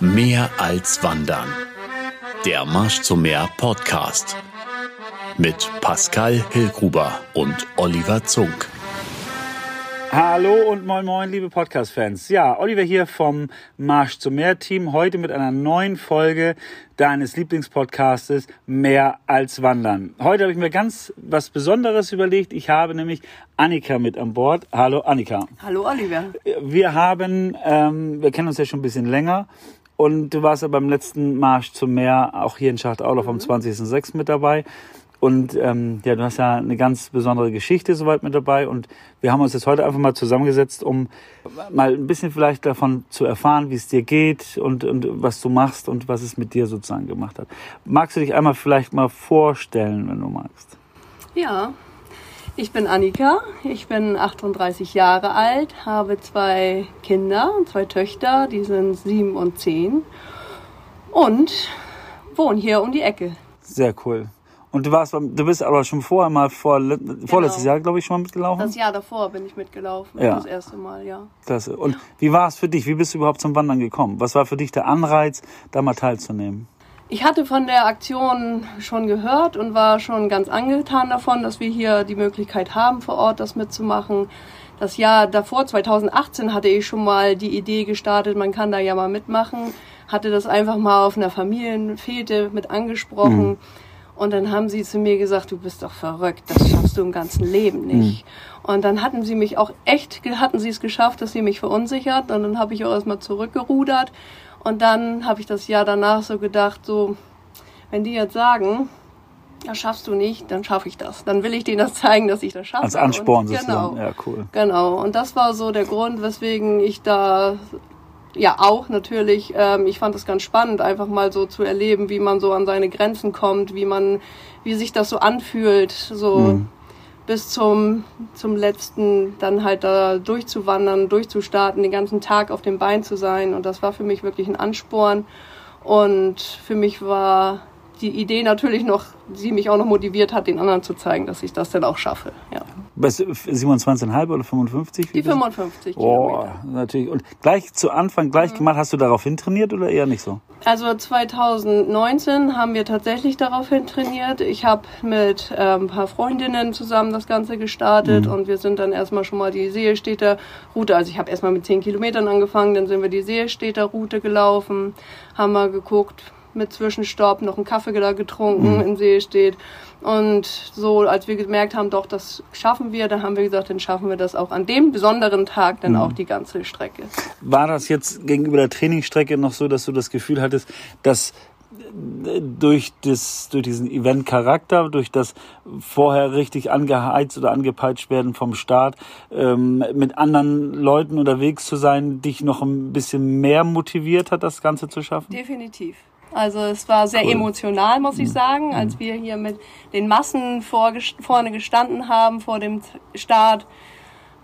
Mehr als Wandern. Der Marsch zum Meer Podcast. Mit Pascal Hillgruber und Oliver Zunk. Hallo und moin moin, liebe Podcast-Fans. Ja, Oliver hier vom Marsch zum Meer Team. Heute mit einer neuen Folge deines Lieblingspodcastes Mehr als Wandern. Heute habe ich mir ganz was Besonderes überlegt. Ich habe nämlich Annika mit an Bord. Hallo Annika. Hallo Oliver. Wir haben, ähm, wir kennen uns ja schon ein bisschen länger. Und du warst ja beim letzten Marsch zum Meer auch hier in Schachtaulau vom 20.06. mit dabei. Und ähm, ja, du hast ja eine ganz besondere Geschichte soweit mit dabei. Und wir haben uns jetzt heute einfach mal zusammengesetzt, um mal ein bisschen vielleicht davon zu erfahren, wie es dir geht und, und was du machst und was es mit dir sozusagen gemacht hat. Magst du dich einmal vielleicht mal vorstellen, wenn du magst? Ja, ich bin Annika, ich bin 38 Jahre alt, habe zwei Kinder, zwei Töchter, die sind sieben und zehn und wohne hier um die Ecke. Sehr cool. Und du warst, du bist aber schon vorher mal vor, vorletztes Jahr, glaube ich, schon mal mitgelaufen? Das Jahr davor bin ich mitgelaufen, Ja. das erste Mal, ja. Klasse. Und wie war es für dich? Wie bist du überhaupt zum Wandern gekommen? Was war für dich der Anreiz, da mal teilzunehmen? Ich hatte von der Aktion schon gehört und war schon ganz angetan davon, dass wir hier die Möglichkeit haben, vor Ort das mitzumachen. Das Jahr davor, 2018, hatte ich schon mal die Idee gestartet, man kann da ja mal mitmachen. Hatte das einfach mal auf einer Familienfete mit angesprochen. Und dann haben sie zu mir gesagt, du bist doch verrückt, das schaffst du im ganzen Leben nicht. Und dann hatten sie mich auch echt, hatten sie es geschafft, dass sie mich verunsichert. Und dann habe ich auch erstmal zurückgerudert. Und dann habe ich das Jahr danach so gedacht, so, wenn die jetzt sagen, das schaffst du nicht, dann schaffe ich das. Dann will ich denen das zeigen, dass ich das schaffe. Als Ansporn sozusagen. Genau. Ja, cool. Genau, und das war so der Grund, weswegen ich da ja auch natürlich, ähm, ich fand es ganz spannend, einfach mal so zu erleben, wie man so an seine Grenzen kommt, wie man, wie sich das so anfühlt, so Mhm. Bis zum, zum letzten dann halt da durchzuwandern, durchzustarten, den ganzen Tag auf dem Bein zu sein. Und das war für mich wirklich ein Ansporn. Und für mich war die Idee natürlich noch, die mich auch noch motiviert hat, den anderen zu zeigen, dass ich das dann auch schaffe. Ja. Du 27,5 oder 55? Die 55 Oh, Kilometer. natürlich. Und gleich zu Anfang, gleich Mhm. gemacht, hast du daraufhin trainiert oder eher nicht so? Also 2019 haben wir tatsächlich daraufhin trainiert. Ich habe mit ähm, ein paar Freundinnen zusammen das Ganze gestartet und wir sind dann erstmal schon mal die Seestädter Route, also ich habe erstmal mit 10 Kilometern angefangen, dann sind wir die Seestädter Route gelaufen, haben mal geguckt, mit Zwischenstopp noch einen Kaffee da getrunken in Seestedt. Und so, als wir gemerkt haben, doch, das schaffen wir, dann haben wir gesagt, dann schaffen wir das auch an dem besonderen Tag dann auch die ganze Strecke. War das jetzt gegenüber der Trainingsstrecke noch so, dass du das Gefühl hattest, dass äh, durch, das, durch diesen Event-Charakter, durch das vorher richtig angeheizt oder angepeitscht werden vom Start, ähm, mit anderen Leuten unterwegs zu sein, dich noch ein bisschen mehr motiviert hat, das Ganze zu schaffen? Definitiv. Also es war sehr Cool. emotional, muss ich sagen, als wir hier mit den Massen vorges- vorne gestanden haben vor dem Start,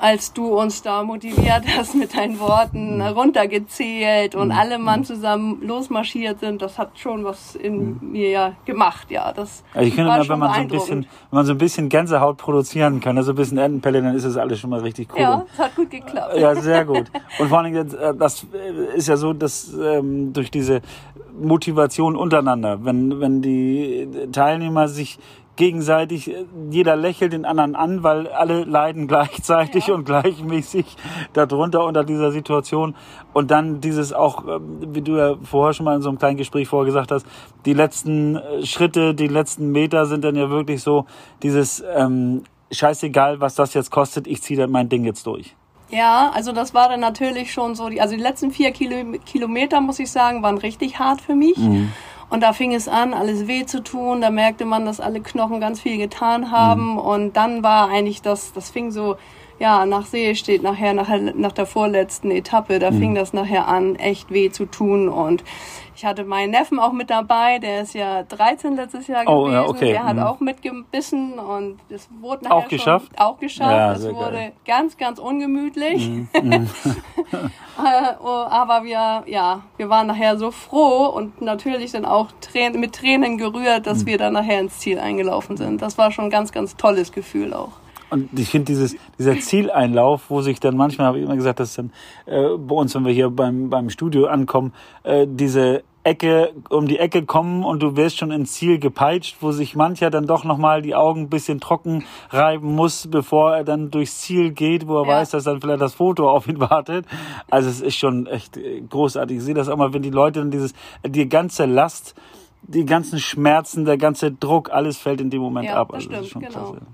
als du uns da motiviert hast mit deinen Worten, runtergezählt und alle Mann zusammen losmarschiert sind, das hat schon was in mir ja gemacht, ja. Das Also ich finde schon wenn man so ein bisschen, wenn man so ein bisschen Gänsehaut produzieren kann, also ein bisschen Entenpelle, dann ist das alles schon mal richtig cool. Ja, es hat gut geklappt. Ja, sehr gut. Und vor allem, jetzt, äh, das äh, ist ja so, dass ähm, durch diese Motivation untereinander, wenn, wenn die Teilnehmer sich gegenseitig, äh, jeder lächelt den anderen an, weil alle leiden gleichzeitig Ja. und gleichmäßig darunter unter dieser Situation. Und dann dieses auch, ähm, wie du ja vorher schon mal in so einem kleinen Gespräch vorher gesagt hast, die letzten äh, Schritte, die letzten Meter sind dann ja wirklich so dieses ähm, scheißegal, was das jetzt kostet, ich ziehe mein Ding jetzt durch. Ja, also das war dann natürlich schon so, die, also die letzten vier Kilo, Kilometer, muss ich sagen, waren richtig hart für mich. Und da fing es an, alles weh zu tun. Da merkte man, dass alle Knochen ganz viel getan haben. Und dann war eigentlich das, das fing so, ja, nach See steht nachher, nachher, nach der vorletzten Etappe, da fing das nachher an, echt weh zu tun. Und ich hatte meinen Neffen auch mit dabei, der ist ja 13 letztes Jahr Oh, gewesen. ja, okay. Der hat Mhm. auch mitgebissen und es wurde nachher Auch schon, geschafft? Auch geschafft. Ja, es wurde geil. Mhm. ganz, ganz ungemütlich. Äh, oh, aber wir, ja, wir waren nachher so froh und natürlich dann auch mit Tränen gerührt, dass wir dann nachher ins Ziel eingelaufen sind. Das war schon ein ganz, ganz tolles Gefühl auch. Und ich finde dieses, dieser Zieleinlauf, wo sich dann manchmal, habe ich immer gesagt, dass dann äh, bei uns, wenn wir hier beim, beim Studio ankommen, äh, diese Ecke, um die Ecke kommen und du wirst schon ins Ziel gepeitscht, wo sich mancher dann doch nochmal die Augen ein bisschen trocken reiben muss, bevor er dann durchs Ziel geht, wo er ja. weiß, dass dann vielleicht das Foto auf ihn wartet. Also es ist schon echt großartig. Ich sehe das auch mal, wenn die Leute dann dieses, die ganze Last, die ganzen Schmerzen, der ganze Druck, alles fällt in dem Moment ja, ab. Also das stimmt, das genau. Klasse.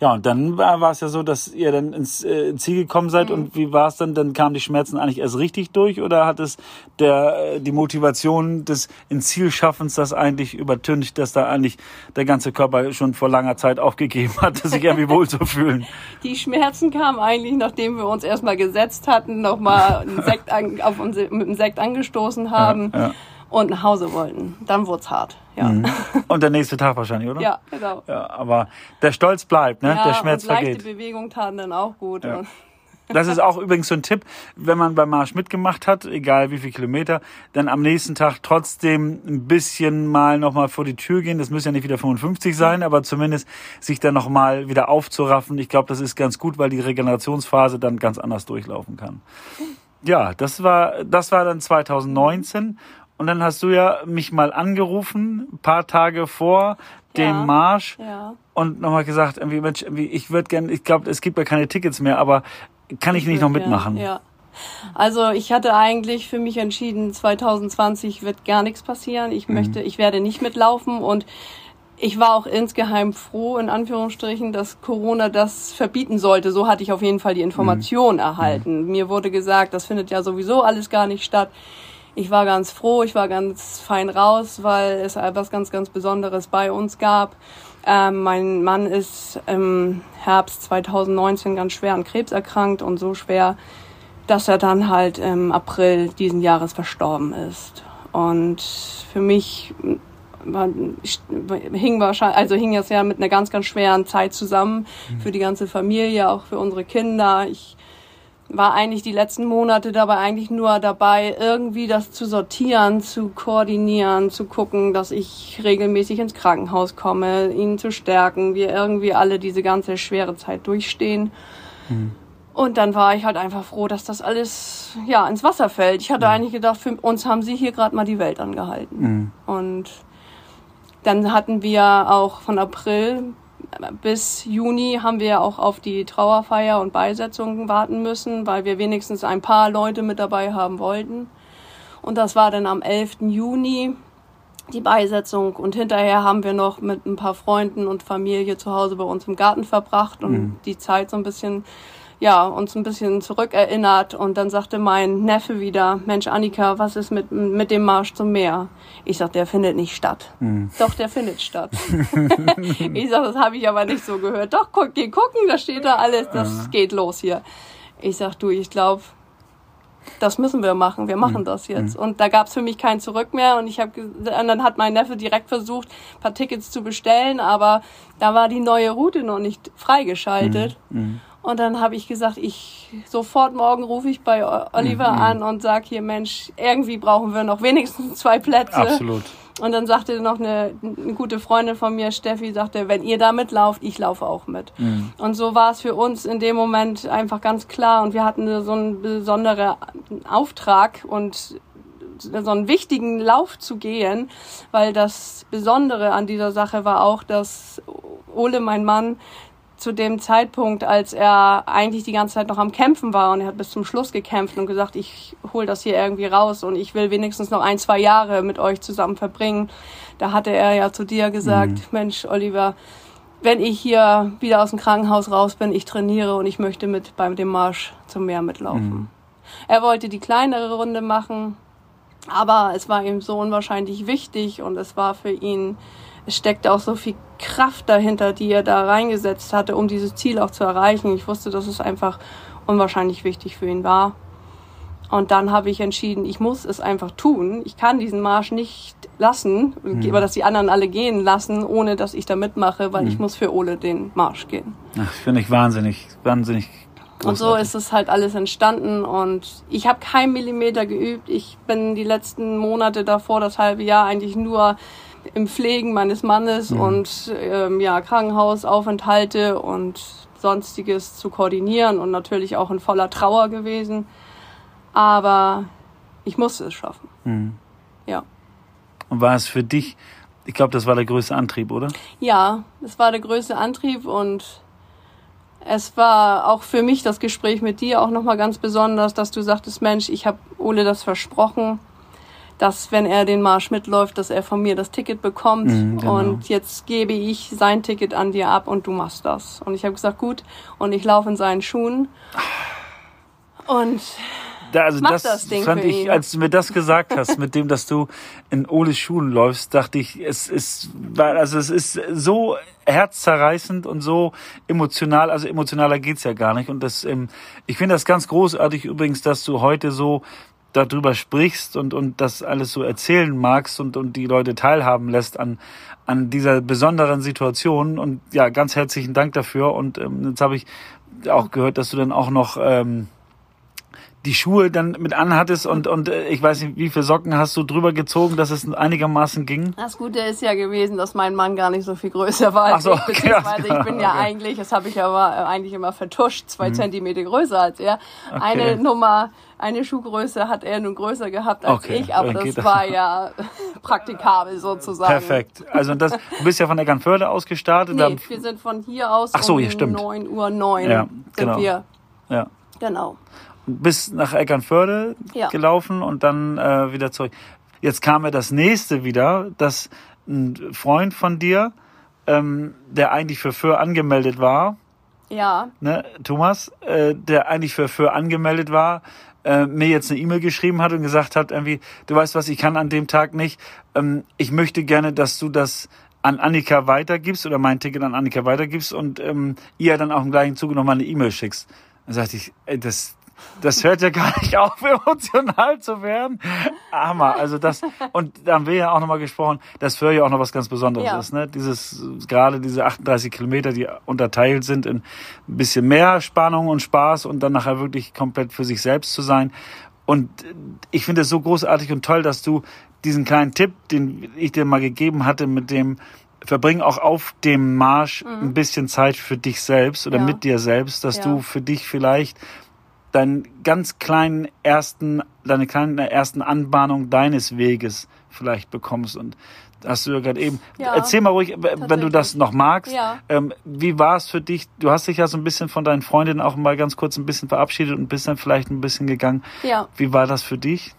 Ja, und dann war, war es ja so, dass ihr dann ins, äh, Ziel gekommen seid. Mhm. Und wie war es dann? Dann kamen die Schmerzen eigentlich erst richtig durch oder hat es der, äh, die Motivation des ins Ziel Schaffens das eigentlich übertüncht, dass da eigentlich der ganze Körper schon vor langer Zeit aufgegeben hat, sich irgendwie wohl zu fühlen? Die Schmerzen kamen eigentlich, nachdem wir uns erstmal gesetzt hatten, nochmal einen Sekt an, auf uns, mit einem Sekt angestoßen haben. Ja, ja und nach Hause wollten. Dann wurde es hart. Ja. Mhm. Und der nächste Tag wahrscheinlich, oder? Ja, genau. Ja, aber der Stolz bleibt, ne? Ja, der Schmerz und leichte vergeht. Bewegungen taten dann auch gut. Ja. Das ist auch übrigens so ein Tipp, wenn man beim Marsch mitgemacht hat, egal wie viel Kilometer, dann am nächsten Tag trotzdem ein bisschen mal nochmal vor die Tür gehen. Das müssen ja nicht wieder 55 sein, aber zumindest sich dann nochmal wieder aufzuraffen. Ich glaube, das ist ganz gut, weil die Regenerationsphase dann ganz anders durchlaufen kann. Ja, das war, das war dann 2019 und dann hast du ja mich mal angerufen, ein paar Tage vor dem ja, Marsch ja. und nochmal gesagt, irgendwie, Mensch, irgendwie, ich würde gerne, ich glaube, es gibt ja keine Tickets mehr, aber kann ich, ich nicht noch mitmachen? Ja, ja. Also ich hatte eigentlich für mich entschieden, 2020 wird gar nichts passieren. Ich mhm. möchte, ich werde nicht mitlaufen und ich war auch insgeheim froh, in Anführungsstrichen, dass Corona das verbieten sollte. So hatte ich auf jeden Fall die Information mhm. erhalten. Mhm. Mir wurde gesagt, das findet ja sowieso alles gar nicht statt ich war ganz froh, ich war ganz fein raus, weil es etwas ganz, ganz Besonderes bei uns gab. Ähm, mein Mann ist im Herbst 2019 ganz schwer an Krebs erkrankt und so schwer, dass er dann halt im April diesen Jahres verstorben ist. Und für mich war, hing wahrscheinlich, also hing das ja mit einer ganz, ganz schweren Zeit zusammen mhm. für die ganze Familie, auch für unsere Kinder. Ich war eigentlich die letzten Monate dabei eigentlich nur dabei, irgendwie das zu sortieren, zu koordinieren, zu gucken, dass ich regelmäßig ins Krankenhaus komme, ihn zu stärken, wir irgendwie alle diese ganze schwere Zeit durchstehen. Mhm. Und dann war ich halt einfach froh, dass das alles ja ins Wasser fällt. Ich hatte mhm. eigentlich gedacht, für uns haben sie hier gerade mal die Welt angehalten. Mhm. Und dann hatten wir auch von April bis Juni haben wir auch auf die Trauerfeier und Beisetzungen warten müssen, weil wir wenigstens ein paar Leute mit dabei haben wollten. Und das war dann am 11. Juni die Beisetzung und hinterher haben wir noch mit ein paar Freunden und Familie zu Hause bei uns im Garten verbracht und mhm. die Zeit so ein bisschen ja, uns ein bisschen zurückerinnert und dann sagte mein Neffe wieder, Mensch Annika, was ist mit, mit dem Marsch zum Meer? Ich sag, der findet nicht statt. Mhm. Doch, der findet statt. ich sag, das habe ich aber nicht so gehört. Doch, guck, geh gucken, da steht da alles, das mhm. geht los hier. Ich sag, du, ich glaube, das müssen wir machen, wir machen mhm. das jetzt. Mhm. Und da gab es für mich kein Zurück mehr. Und ich habe, dann hat mein Neffe direkt versucht, ein paar Tickets zu bestellen, aber da war die neue Route noch nicht freigeschaltet. Mhm. Und dann habe ich gesagt, ich sofort morgen rufe ich bei Oliver mhm. an und sage hier, Mensch, irgendwie brauchen wir noch wenigstens zwei Plätze. Absolut. Und dann sagte noch eine, eine gute Freundin von mir, Steffi, sagte, wenn ihr da mitlauft, ich laufe auch mit. Mhm. Und so war es für uns in dem Moment einfach ganz klar. Und wir hatten so einen besonderen Auftrag und so einen wichtigen Lauf zu gehen, weil das Besondere an dieser Sache war auch, dass Ole, mein Mann, zu dem Zeitpunkt, als er eigentlich die ganze Zeit noch am Kämpfen war und er hat bis zum Schluss gekämpft und gesagt, ich hol das hier irgendwie raus und ich will wenigstens noch ein, zwei Jahre mit euch zusammen verbringen. Da hatte er ja zu dir gesagt, mhm. Mensch, Oliver, wenn ich hier wieder aus dem Krankenhaus raus bin, ich trainiere und ich möchte mit beim dem Marsch zum Meer mitlaufen. Mhm. Er wollte die kleinere Runde machen, aber es war ihm so unwahrscheinlich wichtig und es war für ihn es steckte auch so viel Kraft dahinter, die er da reingesetzt hatte, um dieses Ziel auch zu erreichen. Ich wusste, dass es einfach unwahrscheinlich wichtig für ihn war. Und dann habe ich entschieden, ich muss es einfach tun. Ich kann diesen Marsch nicht lassen, mhm. aber dass die anderen alle gehen lassen, ohne dass ich da mitmache, weil mhm. ich muss für Ole den Marsch gehen. Ach, finde ich wahnsinnig, wahnsinnig. Großartig. Und so ist es halt alles entstanden und ich habe keinen Millimeter geübt. Ich bin die letzten Monate davor, das halbe Jahr eigentlich nur im Pflegen meines Mannes mhm. und ähm, ja, Krankenhausaufenthalte und sonstiges zu koordinieren und natürlich auch in voller Trauer gewesen. Aber ich musste es schaffen. Mhm. Ja. Und war es für dich, ich glaube, das war der größte Antrieb, oder? Ja, es war der größte Antrieb und es war auch für mich das Gespräch mit dir auch nochmal ganz besonders, dass du sagtest, Mensch, ich habe Ole das versprochen, dass wenn er den Marsch mitläuft, dass er von mir das Ticket bekommt Mhm, genau. und jetzt gebe ich sein Ticket an dir ab und du machst das. Und ich habe gesagt, gut, und ich laufe in seinen Schuhen. Und Da, also Mach das, das Ding fand für ich, ihn. als du mir das gesagt hast, mit dem, dass du in Oles Schuhen läufst, dachte ich, es ist, also es ist so herzzerreißend und so emotional, also emotionaler geht's ja gar nicht. Und das, ähm, ich finde das ganz großartig übrigens, dass du heute so darüber sprichst und, und das alles so erzählen magst und, und die Leute teilhaben lässt an, an dieser besonderen Situation. Und ja, ganz herzlichen Dank dafür. Und ähm, jetzt habe ich auch gehört, dass du dann auch noch ähm, die Schuhe dann mit anhattest und, und äh, ich weiß nicht, wie viele Socken hast du drüber gezogen, dass es einigermaßen ging? Das Gute ist ja gewesen, dass mein Mann gar nicht so viel größer war als so, ich, okay, beziehungsweise ja, ich bin ja okay. eigentlich, das habe ich aber äh, eigentlich immer vertuscht, zwei Zentimeter größer als er. Okay. Eine Nummer, eine Schuhgröße hat er nun größer gehabt als Okay, ich, aber das war ja praktikabel sozusagen. Perfekt. Also das, du bist ja von Eckernförde aus gestartet. Nee, dann- wir sind von hier aus Ach so, um ja, stimmt. 9 Uhr 9 Ja, sind genau. wir. ja. Genau. Bis nach Eckernförde Ja. gelaufen und dann äh, wieder zurück. Jetzt kam mir das nächste wieder, dass ein Freund von dir, ähm, der eigentlich für Föhr angemeldet war, Ja, ne, Thomas, äh, der eigentlich für, für angemeldet war, äh, mir jetzt eine E-Mail geschrieben hat und gesagt hat, irgendwie, du weißt was, ich kann an dem Tag nicht. Ähm, ich möchte gerne, dass du das an Annika weitergibst oder mein Ticket an Annika weitergibst und ähm, ihr dann auch im gleichen Zuge nochmal eine E-Mail schickst. Dann sagte ich, ey, das, das hört ja gar nicht auf, emotional zu werden. Hammer. Also das, und da haben wir ja auch nochmal gesprochen, dass für ja auch noch was ganz Besonderes Ja. ist. Ne? Dieses, gerade diese 38 Kilometer, die unterteilt sind in ein bisschen mehr Spannung und Spaß und dann nachher wirklich komplett für sich selbst zu sein. Und ich finde es so großartig und toll, dass du diesen kleinen Tipp, den ich dir mal gegeben hatte, mit dem verbring auch auf dem Marsch ein bisschen Zeit für dich selbst oder Ja. mit dir selbst, dass Ja. du für dich vielleicht deinen ganz kleinen ersten, deine kleine ersten Anbahnung deines Weges vielleicht bekommst. Und hast du ja gerade eben. Ja, Erzähl mal ruhig, wenn du das noch magst. Ja. Ähm, wie war es für dich? Du hast dich ja so ein bisschen von deinen Freundinnen auch mal ganz kurz ein bisschen verabschiedet und bist dann vielleicht ein bisschen gegangen. ja. Wie war das für dich?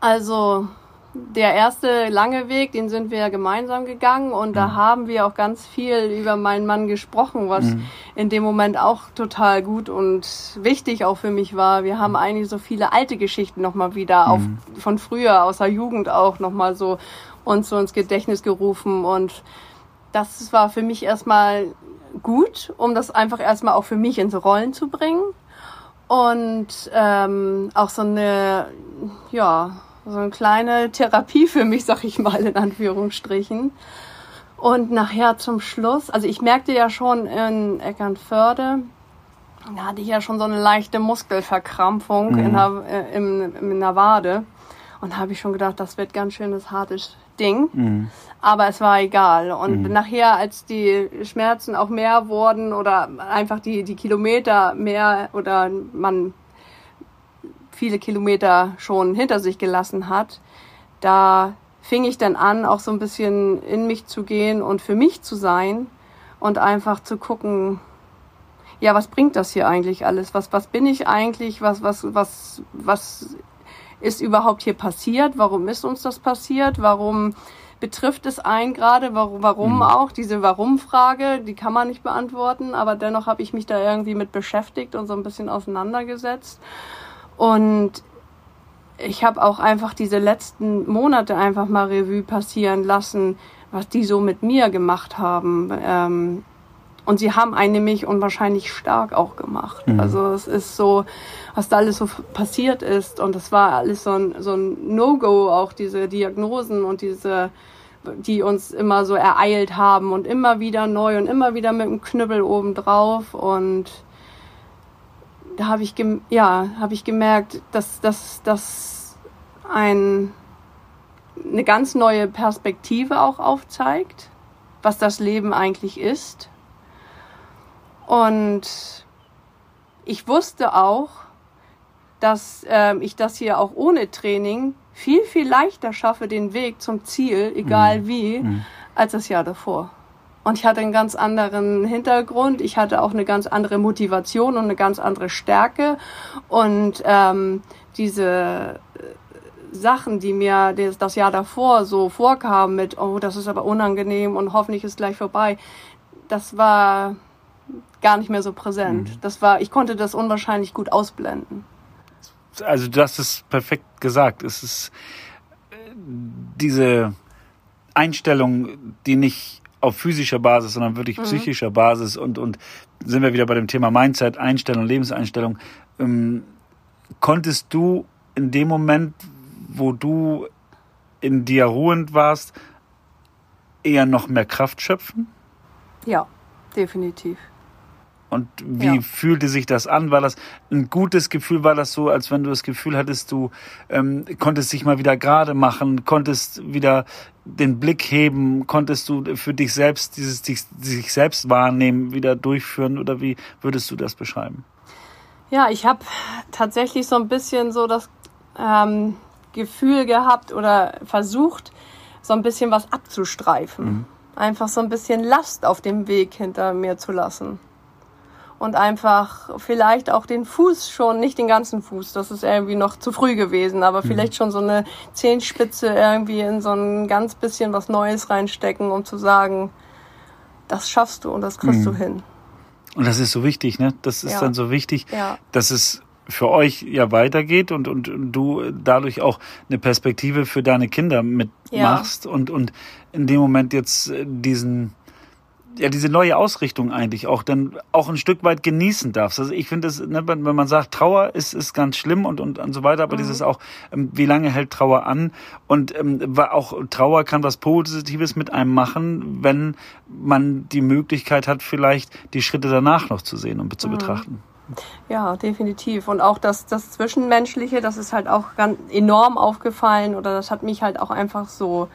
Also der erste lange Weg, den sind wir ja gemeinsam gegangen und Mhm. da haben wir auch ganz viel über meinen Mann gesprochen, was Mhm. in dem Moment auch total gut und wichtig auch für mich war. Wir haben eigentlich so viele alte Geschichten nochmal wieder auf, Mhm. von früher, aus der Jugend auch nochmal so uns so ins Gedächtnis gerufen und das war für mich erstmal gut, um das einfach erstmal auch für mich ins Rollen zu bringen und ähm, auch so eine, ja, so eine kleine Therapie für mich, sag ich mal in Anführungsstrichen. Und nachher zum Schluss, also ich merkte ja schon in Eckernförde, da hatte ich ja schon so eine leichte Muskelverkrampfung in, der, äh, im, in der Wade. Und da habe ich schon gedacht, das wird ganz schönes hartes Ding. Aber es war egal. Und nachher, als die Schmerzen auch mehr wurden oder einfach die, die Kilometer mehr oder man viele Kilometer schon hinter sich gelassen hat, da fing ich dann an, auch so ein bisschen in mich zu gehen und für mich zu sein und einfach zu gucken, ja, was bringt das hier eigentlich alles? Was, was bin ich eigentlich? Was, was, was, was ist überhaupt hier passiert? Warum ist uns das passiert? Warum betrifft es einen gerade? Warum, warum auch? Diese Warum-Frage, die kann man nicht beantworten, aber dennoch habe ich mich da irgendwie mit beschäftigt und so ein bisschen auseinandergesetzt. Und ich habe auch einfach diese letzten Monate einfach mal Revue passieren lassen, was die so mit mir gemacht haben. Ähm, und sie haben einen nämlich unwahrscheinlich stark auch gemacht. Also es ist so, was da alles so passiert ist. Und es war alles so ein, so ein No-Go, auch diese Diagnosen und diese, die uns immer so ereilt haben und immer wieder neu und immer wieder mit dem Knüppel obendrauf. Und da habe ich, ja, habe ich gemerkt, dass dass das ein, eine ganz neue Perspektive auch aufzeigt, was das Leben eigentlich ist. Und ich wusste auch, dass äh, ich das hier auch ohne Training viel, viel leichter schaffe, den Weg zum Ziel, egal mhm. wie, mhm. als das Jahr davor. Und ich hatte einen ganz anderen Hintergrund, ich hatte auch eine ganz andere Motivation und eine ganz andere Stärke. Und ähm, diese äh, Sachen, die mir das, das Jahr davor so vorkamen mit, oh, das ist aber unangenehm und hoffentlich ist gleich vorbei, das war gar nicht mehr so präsent. Mhm. Das war, ich konnte das unwahrscheinlich gut ausblenden. Also du hast es perfekt gesagt. Es ist äh, diese Einstellung, die nicht auf physischer Basis, sondern wirklich mhm. psychischer Basis und, und sind wir wieder bei dem Thema Mindset, Einstellung, Lebenseinstellung. Ähm, konntest du in dem Moment, wo du in dir ruhend warst, eher noch mehr Kraft schöpfen? Ja, definitiv. Und wie ja. fühlte sich das an? War das ein gutes Gefühl? War das so, als wenn du das Gefühl hattest, du ähm, konntest dich mal wieder gerade machen, konntest wieder den Blick heben, konntest du für dich selbst dieses dich, sich selbst wahrnehmen wieder durchführen oder wie würdest du das beschreiben? Ja, ich habe tatsächlich so ein bisschen so das ähm, Gefühl gehabt oder versucht, so ein bisschen was abzustreifen. Mhm. Einfach so ein bisschen Last auf dem Weg hinter mir zu lassen und einfach vielleicht auch den Fuß schon, nicht den ganzen Fuß, das ist irgendwie noch zu früh gewesen, aber mhm. vielleicht schon so eine Zehenspitze irgendwie in so ein ganz bisschen was Neues reinstecken, um zu sagen, das schaffst du und das kriegst mhm. du hin. Und das ist so wichtig, ne? Das ist ja. dann so wichtig, ja. dass es für euch ja weitergeht und, und, du dadurch auch eine Perspektive für deine Kinder mitmachst ja. und, und in dem Moment jetzt diesen ja diese neue Ausrichtung eigentlich auch dann auch ein Stück weit genießen darfst. Also ich finde es, ne, wenn man sagt, Trauer ist, ist ganz schlimm und, und, und so weiter, aber mhm. dieses auch, ähm, wie lange hält Trauer an? Und ähm, auch Trauer kann was Positives mit einem machen, wenn man die Möglichkeit hat, vielleicht die Schritte danach noch zu sehen und zu mhm. betrachten. Ja, definitiv. Und auch das, das Zwischenmenschliche, das ist halt auch ganz enorm aufgefallen oder das hat mich halt auch einfach so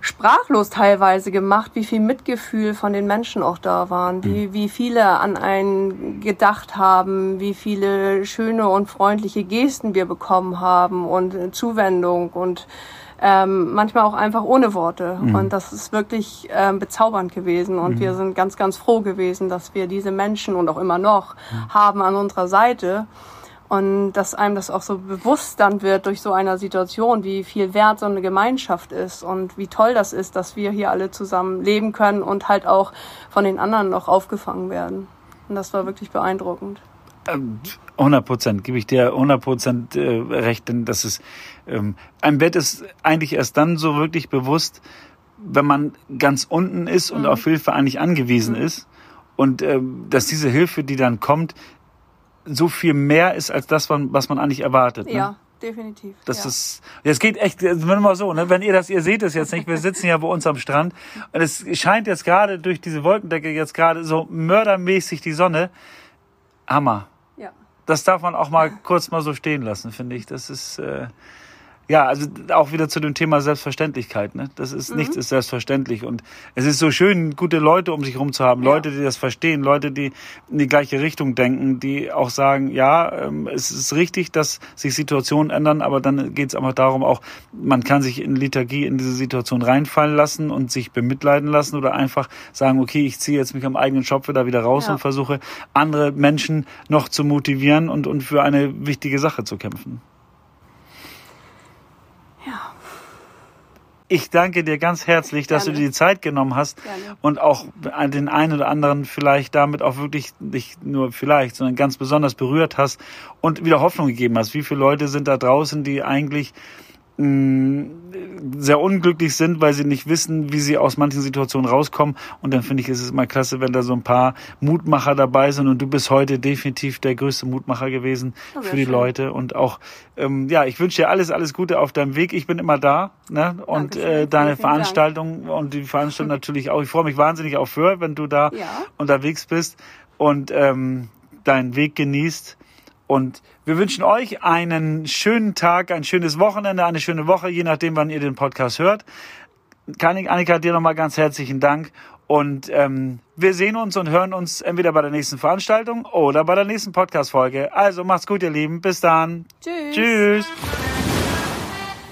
sprachlos teilweise gemacht, wie viel Mitgefühl von den Menschen auch da waren, wie, mhm. wie viele an einen gedacht haben, wie viele schöne und freundliche Gesten wir bekommen haben und Zuwendung und ähm, manchmal auch einfach ohne Worte. Mhm. Und das ist wirklich ähm, bezaubernd gewesen. Und mhm. wir sind ganz, ganz froh gewesen, dass wir diese Menschen und auch immer noch mhm. haben an unserer Seite. Und dass einem das auch so bewusst dann wird durch so eine Situation, wie viel wert so eine Gemeinschaft ist und wie toll das ist, dass wir hier alle zusammen leben können und halt auch von den anderen noch aufgefangen werden. Und das war wirklich beeindruckend. 100 ähm, Prozent, gebe ich dir 100 Prozent äh, recht, denn das ist, ähm, ein Bett ist eigentlich erst dann so wirklich bewusst, wenn man ganz unten ist und mhm. auf Hilfe eigentlich angewiesen mhm. ist und ähm, dass diese Hilfe, die dann kommt, so viel mehr ist als das, was man eigentlich erwartet. Ne? Ja. Definitiv. Das ja. ist, jetzt geht echt, wenn mal so, ne, wenn ihr das, ihr seht es jetzt nicht, wir sitzen ja bei uns am Strand und es scheint jetzt gerade durch diese Wolkendecke jetzt gerade so mördermäßig die Sonne. Hammer. Ja. Das darf man auch mal kurz mal so stehen lassen, finde ich. Das ist, äh, ja, also auch wieder zu dem Thema Selbstverständlichkeit. Ne? Das ist mhm. nichts ist selbstverständlich und es ist so schön, gute Leute um sich herum zu haben, ja. Leute, die das verstehen, Leute, die in die gleiche Richtung denken, die auch sagen, ja, ähm, es ist richtig, dass sich Situationen ändern, aber dann geht es einfach darum, auch man kann sich in Liturgie in diese Situation reinfallen lassen und sich bemitleiden lassen oder einfach sagen, okay, ich ziehe jetzt mich am eigenen Schopf da wieder raus ja. und versuche andere Menschen noch zu motivieren und und für eine wichtige Sache zu kämpfen. Ich danke dir ganz herzlich, dass Gerne. du dir die Zeit genommen hast Gerne. und auch den einen oder anderen vielleicht damit auch wirklich nicht nur vielleicht, sondern ganz besonders berührt hast und wieder Hoffnung gegeben hast. Wie viele Leute sind da draußen, die eigentlich sehr unglücklich sind, weil sie nicht wissen, wie sie aus manchen Situationen rauskommen. Und dann finde ich, ist es mal klasse, wenn da so ein paar Mutmacher dabei sind. Und du bist heute definitiv der größte Mutmacher gewesen oh, für die schön. Leute. Und auch, ähm, ja, ich wünsche dir alles, alles Gute auf deinem Weg. Ich bin immer da. Ne? Und äh, deine Veranstaltung Dank. und die Veranstaltung natürlich auch. Ich freue mich wahnsinnig auf Hör, wenn du da ja. unterwegs bist und ähm, deinen Weg genießt. Und wir wünschen euch einen schönen Tag, ein schönes Wochenende, eine schöne Woche, je nachdem, wann ihr den Podcast hört. Annika, dir nochmal ganz herzlichen Dank Und ähm, wir sehen uns und hören uns entweder bei der nächsten Veranstaltung oder bei der nächsten Podcast-Folge. Also macht's gut, ihr Lieben. Bis dann. Tschüss. Tschüss.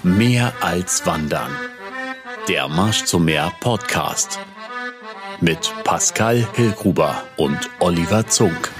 Mehr als Wandern. Der Marsch zum Meer Podcast. Mit Pascal Hillgruber und Oliver Zunk.